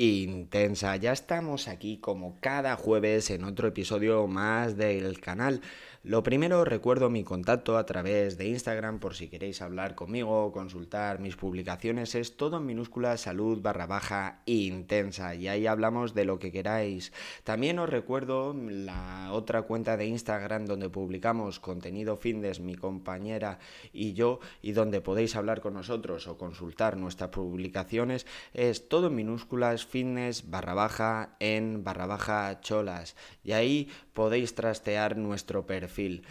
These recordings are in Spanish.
intensa. Ya estamos aquí como cada jueves en otro episodio más del canal. Lo primero, recuerdo mi contacto a través de Instagram por si queréis hablar conmigo consultar mis publicaciones. Es todo en minúscula salud barra baja intensa y ahí hablamos de lo que queráis. También os recuerdo la otra cuenta de Instagram donde publicamos contenido fitness, mi compañera y yo, y donde podéis hablar con nosotros o consultar nuestras publicaciones. Es todo en minúsculas fitness barra baja en barra baja cholas. Y ahí podéis trastear nuestro perfil.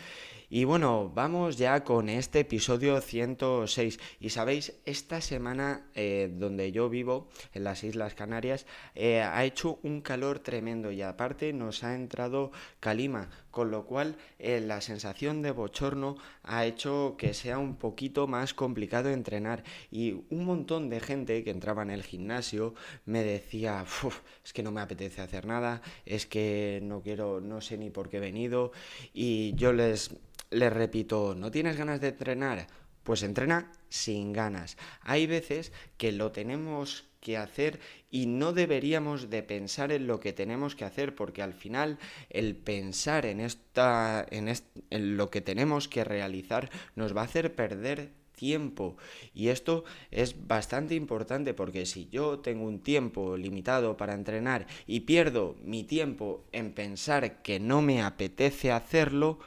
Y bueno, vamos ya con este episodio 106. Y sabéis, esta semana eh, donde yo vivo, en las Islas Canarias, eh, ha hecho un calor tremendo y aparte nos ha entrado calima, con lo cual eh, la sensación de bochorno ha hecho que sea un poquito más complicado entrenar. Y un montón de gente que entraba en el gimnasio me decía, es que no me apetece hacer nada, es que no quiero, no sé ni por qué he venido. Y yo les les repito, ¿no tienes ganas de entrenar? Pues entrena sin ganas. Hay veces que lo tenemos que hacer y no deberíamos de pensar en lo que tenemos que hacer porque al final el pensar en esta en, en lo que tenemos que realizar nos va a hacer perder tiempo. Y esto es bastante importante porque si yo tengo un tiempo limitado para entrenar y pierdo mi tiempo en pensar que no me apetece hacerlo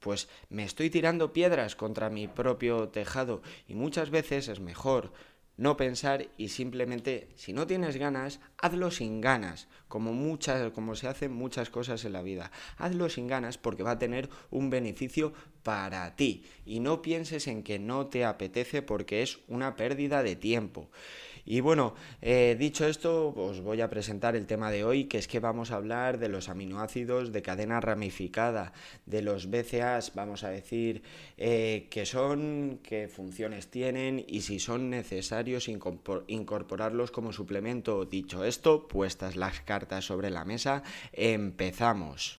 pues me estoy tirando piedras contra mi propio tejado. Y muchas veces es mejor no pensar y simplemente si no tienes ganas, hazlo sin ganas, como muchas como se hacen muchas cosas en la vida. Hazlo sin ganas porque va a tener un beneficio para ti y no pienses en que no te apetece porque es una pérdida de tiempo. Y bueno, eh, dicho esto, os voy a presentar el tema de hoy, que es que vamos a hablar de los aminoácidos de cadena ramificada, de los BCAs, vamos a decir eh, qué son, qué funciones tienen y si son necesarios incorporarlos como suplemento. Dicho esto, puestas las cartas sobre la mesa, empezamos.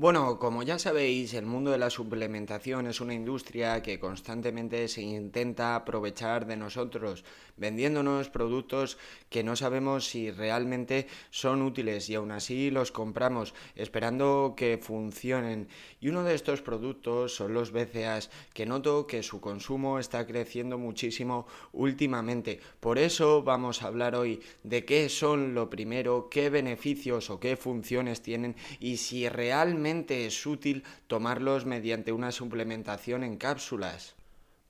Bueno, como ya sabéis, el mundo de la suplementación es una industria que constantemente se intenta aprovechar de nosotros, vendiéndonos productos que no sabemos si realmente son útiles y aún así los compramos esperando que funcionen. Y uno de estos productos son los BCAs, que noto que su consumo está creciendo muchísimo últimamente. Por eso vamos a hablar hoy de qué son lo primero, qué beneficios o qué funciones tienen y si realmente es útil tomarlos mediante una suplementación en cápsulas.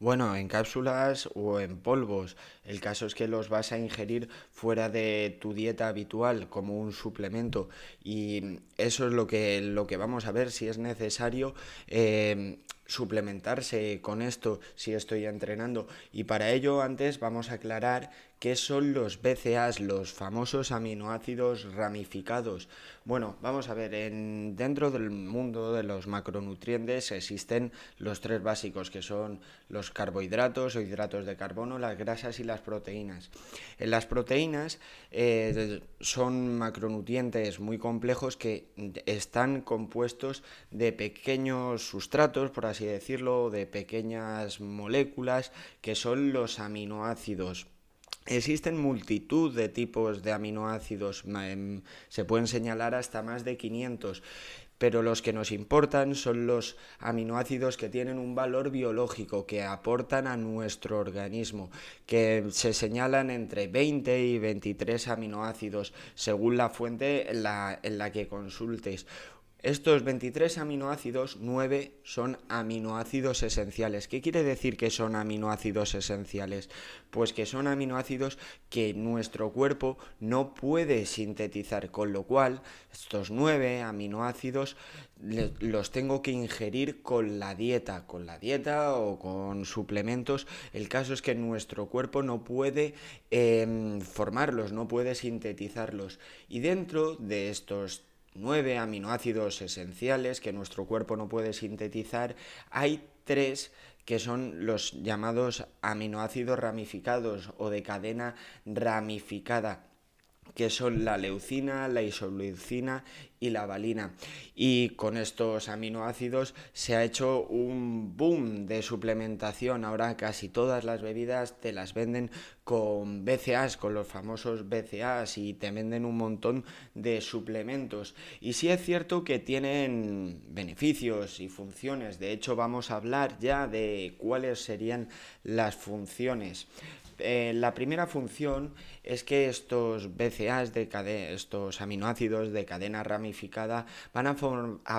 Bueno, en cápsulas o en polvos. El caso es que los vas a ingerir fuera de tu dieta habitual como un suplemento. Y eso es lo que, lo que vamos a ver si es necesario eh, suplementarse con esto si estoy entrenando. Y para ello antes vamos a aclarar qué son los BCAs, los famosos aminoácidos ramificados. Bueno, vamos a ver, en, dentro del mundo de los macronutrientes existen los tres básicos que son los carbohidratos o hidratos de carbono, las grasas y las proteínas. En las proteínas eh, son macronutrientes muy complejos que están compuestos de pequeños sustratos, por así decirlo, de pequeñas moléculas que son los aminoácidos. Existen multitud de tipos de aminoácidos, em, se pueden señalar hasta más de 500, pero los que nos importan son los aminoácidos que tienen un valor biológico, que aportan a nuestro organismo, que se señalan entre 20 y 23 aminoácidos, según la fuente en la, en la que consultes. Estos 23 aminoácidos, 9 son aminoácidos esenciales. ¿Qué quiere decir que son aminoácidos esenciales? Pues que son aminoácidos que nuestro cuerpo no puede sintetizar, con lo cual estos 9 aminoácidos los tengo que ingerir con la dieta, con la dieta o con suplementos. El caso es que nuestro cuerpo no puede em, formarlos, no puede sintetizarlos. Y dentro de estos nueve aminoácidos esenciales que nuestro cuerpo no puede sintetizar, hay tres que son los llamados aminoácidos ramificados o de cadena ramificada. Que son la leucina, la isoleucina y la valina. Y con estos aminoácidos se ha hecho un boom de suplementación. Ahora casi todas las bebidas te las venden con BCAs, con los famosos BCAs y te venden un montón de suplementos. Y sí es cierto que tienen beneficios y funciones. De hecho vamos a hablar ya de cuáles serían las funciones. Eh, la primera función es que estos BCAs, de estos aminoácidos de cadena ramificada, van a,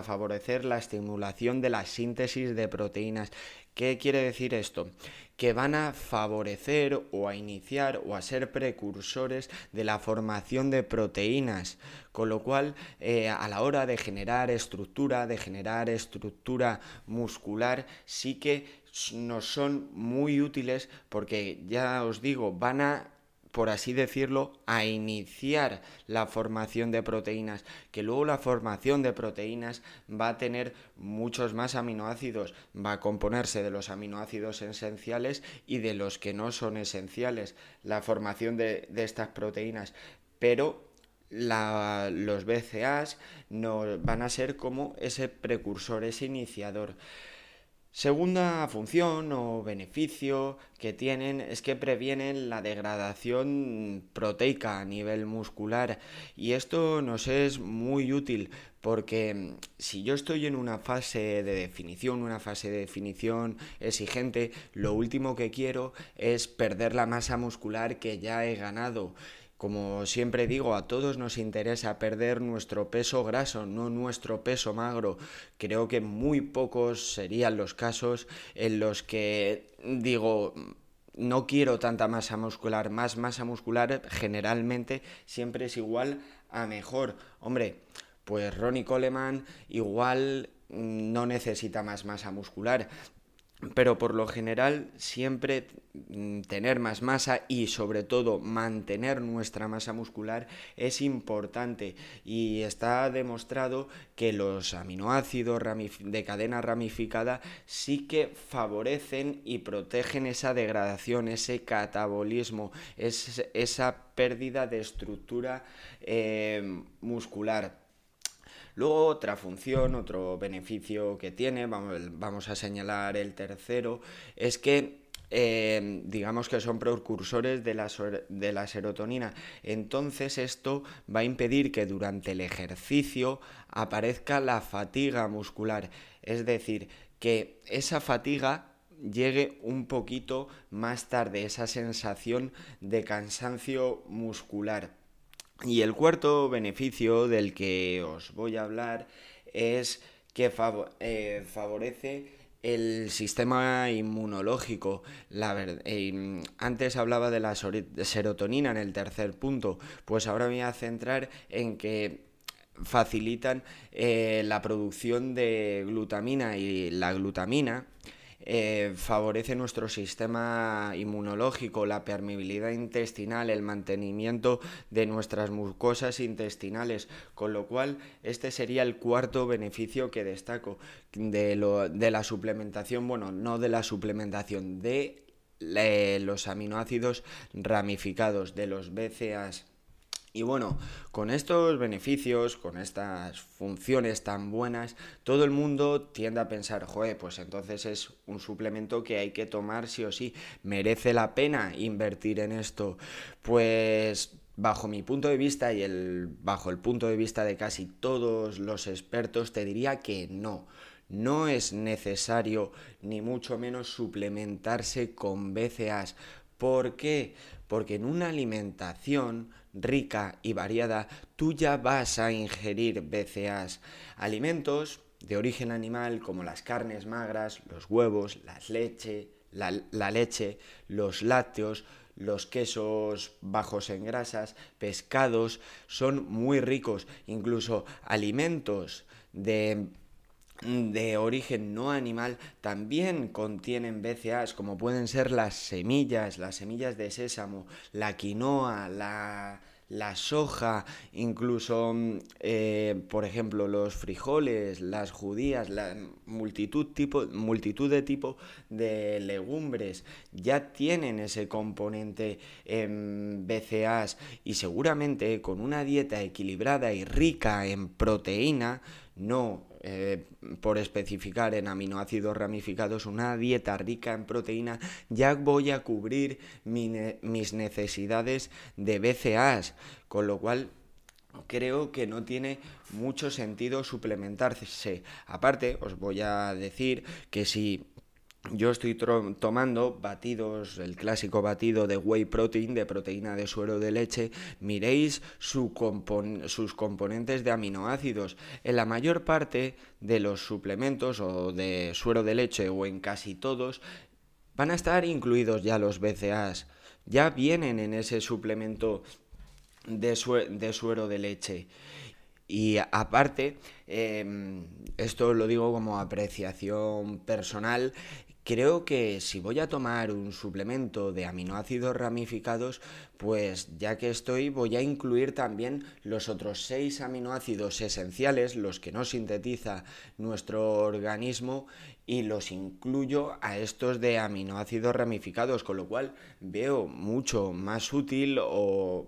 favorecer la estimulación de la síntesis de proteínas. ¿Qué quiere decir esto? que van a favorecer o a iniciar o a ser precursores de la formación de proteínas, con lo cual eh, a la hora de generar estructura, de generar estructura muscular, sí que nos son muy útiles porque ya os digo, van a por así decirlo, a iniciar la formación de proteínas, que luego la formación de proteínas va a tener muchos más aminoácidos, va a componerse de los aminoácidos esenciales y de los que no son esenciales, la formación de, estas proteínas, pero los BCAs no, van a ser como ese precursor, ese iniciador. Segunda función o beneficio que tienen es que previenen la degradación proteica a nivel muscular. Y esto nos es muy útil porque si yo estoy en una fase de definición, una fase de definición exigente, lo último que quiero es perder la masa muscular que ya he ganado como siempre digo, a todos nos interesa perder nuestro peso graso, no nuestro peso magro. Creo que muy pocos serían los casos en los que digo, no quiero tanta masa muscular, más masa muscular generalmente siempre es igual a mejor. Hombre, pues Ronnie Coleman igual no necesita más masa muscular, pero por lo general siempre mm, tener más masa y sobre todo mantener nuestra masa muscular es importante y está demostrado que los aminoácidos de cadena ramificada sí que favorecen y protegen esa degradación, ese catabolismo, esa pérdida de estructura eh, muscular. Luego otra función, otro beneficio que tiene, vamos, a señalar el tercero, es que eh, digamos que son precursores de la, serotonina. Entonces esto va a impedir que durante el ejercicio aparezca la fatiga muscular. Es decir, que esa fatiga llegue un poquito más tarde, esa sensación de cansancio muscular. Y el cuarto beneficio del que os voy a hablar es que eh, favorece el sistema inmunológico. Eh, antes hablaba de la serotonina en el tercer punto, pues ahora me voy a centrar en que facilitan eh, la producción de glutamina y la glutamina eh, favorece nuestro sistema inmunológico, la permeabilidad intestinal, el mantenimiento de nuestras mucosas intestinales, con lo cual este sería el cuarto beneficio que destaco de, lo, de la suplementación, bueno, no de la suplementación, de los aminoácidos ramificados, de los BCAAs. Y bueno, con estos beneficios, con estas funciones tan buenas, todo el mundo tiende a pensar, joder, pues entonces es un suplemento que hay que tomar sí o sí, merece la pena invertir en esto. Pues bajo mi punto de vista y el, bajo el punto de vista de casi todos los expertos, te diría que no. No es necesario ni mucho menos suplementarse con BCAs. ¿Por qué? Porque en una alimentación rica y variada, tú ya vas a ingerir BCAs, alimentos de origen animal como las carnes magras, los huevos, las leche, la, la leche, los lácteos, los quesos bajos en grasas, pescados, son muy ricos, incluso alimentos de de origen no animal también contienen BCAAs como pueden ser las semillas, las semillas de sésamo, la quinoa, la, la soja, incluso, eh, por ejemplo, los frijoles, las judías, la multitud, tipo, multitud de tipo de legumbres ya tienen ese componente en BCAAs y seguramente con una dieta equilibrada y rica en proteína, no eh, por especificar en aminoácidos ramificados, una dieta rica en proteína, ya voy a cubrir mis necesidades de BCAAs, con lo cual creo que no tiene mucho sentido suplementarse. Aparte, os voy a decir que si yo estoy tomando batidos, el clásico batido de whey protein, de proteína de suero de leche. Miréis sus componentes de aminoácidos. En la mayor parte de los suplementos o de suero de leche o en casi todos van a estar incluidos ya los BCAAs. Ya vienen en ese suplemento de, suero de leche. Y aparte, em, esto lo digo como apreciación personal, Creo que si voy a tomar un suplemento de aminoácidos ramificados, pues ya que estoy voy a incluir también los otros seis aminoácidos esenciales, los que no sintetiza nuestro organismo, y los incluyo a estos de aminoácidos ramificados, con lo cual veo mucho más útil o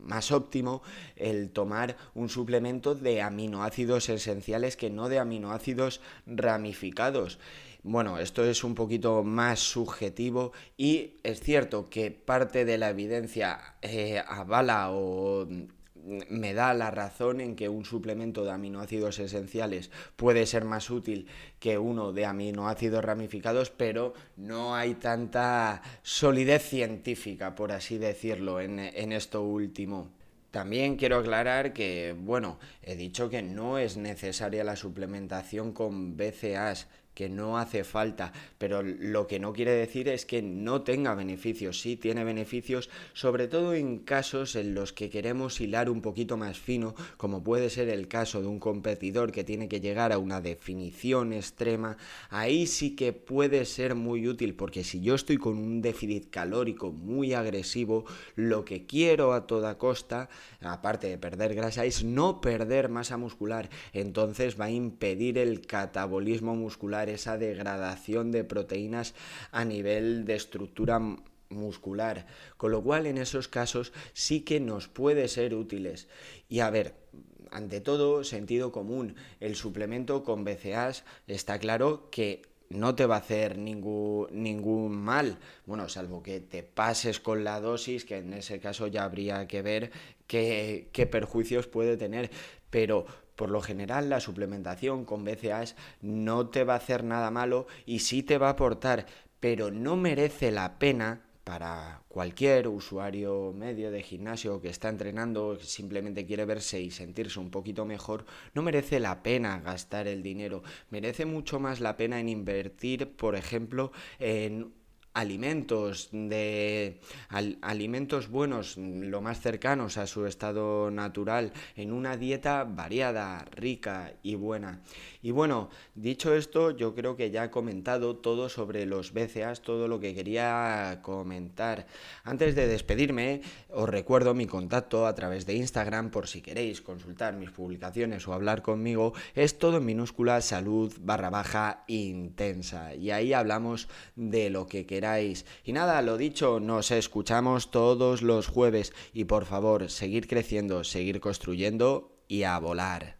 más óptimo el tomar un suplemento de aminoácidos esenciales que no de aminoácidos ramificados. Bueno, esto es un poquito más subjetivo y es cierto que parte de la evidencia eh, avala o me da la razón en que un suplemento de aminoácidos esenciales puede ser más útil que uno de aminoácidos ramificados, pero no hay tanta solidez científica, por así decirlo, en, en esto último. También quiero aclarar que, bueno, he dicho que no es necesaria la suplementación con BCAAs, que no hace falta, pero lo que no quiere decir es que no tenga beneficios, sí tiene beneficios, sobre todo en casos en los que queremos hilar un poquito más fino, como puede ser el caso de un competidor que tiene que llegar a una definición extrema, ahí sí que puede ser muy útil, porque si yo estoy con un déficit calórico muy agresivo, lo que quiero a toda costa, aparte de perder grasa, es no perder masa muscular, entonces va a impedir el catabolismo muscular esa degradación de proteínas a nivel de estructura muscular, con lo cual en esos casos sí que nos puede ser útiles. Y a ver, ante todo, sentido común, el suplemento con BCAAs está claro que no te va a hacer ningún, ningún mal, bueno, salvo que te pases con la dosis, que en ese caso ya habría que ver qué, qué perjuicios puede tener, pero por lo general, la suplementación con BCAAs no te va a hacer nada malo y sí te va a aportar, pero no merece la pena para cualquier usuario medio de gimnasio que está entrenando, simplemente quiere verse y sentirse un poquito mejor, no merece la pena gastar el dinero. Merece mucho más la pena en invertir, por ejemplo, en alimentos de alimentos buenos lo más cercanos a su estado natural en una dieta variada rica y buena. Y bueno dicho esto yo creo que ya he comentado todo sobre los BCAs todo lo que quería comentar. Antes de despedirme os recuerdo mi contacto a través de Instagram por si queréis consultar mis publicaciones o hablar conmigo. Es todo en minúscula salud barra baja intensa. Y ahí hablamos de lo que y nada, lo dicho, nos escuchamos todos los jueves y por favor, seguir creciendo, seguir construyendo y a volar.